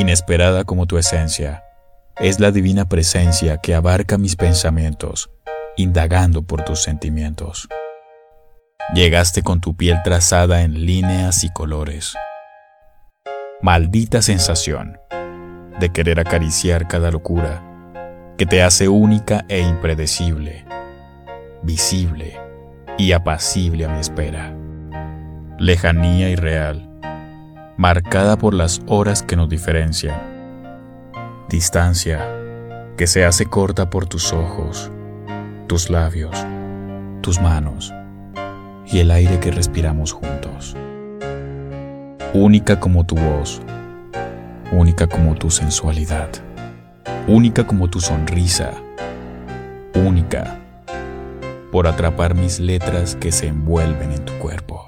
Inesperada como tu esencia, es la divina presencia que abarca mis pensamientos, indagando por tus sentimientos. Llegaste con tu piel trazada en líneas y colores. Maldita sensación de querer acariciar cada locura que te hace única e impredecible, visible y apacible a mi espera. Lejanía irreal, marcada por las horas que nos diferencian distancia que se hace corta por tus ojos, tus labios, tus manos y el aire que respiramos juntos. Única como tu voz, única como tu sensualidad, única como tu sonrisa, única por atrapar mis letras que se envuelven en tu cuerpo.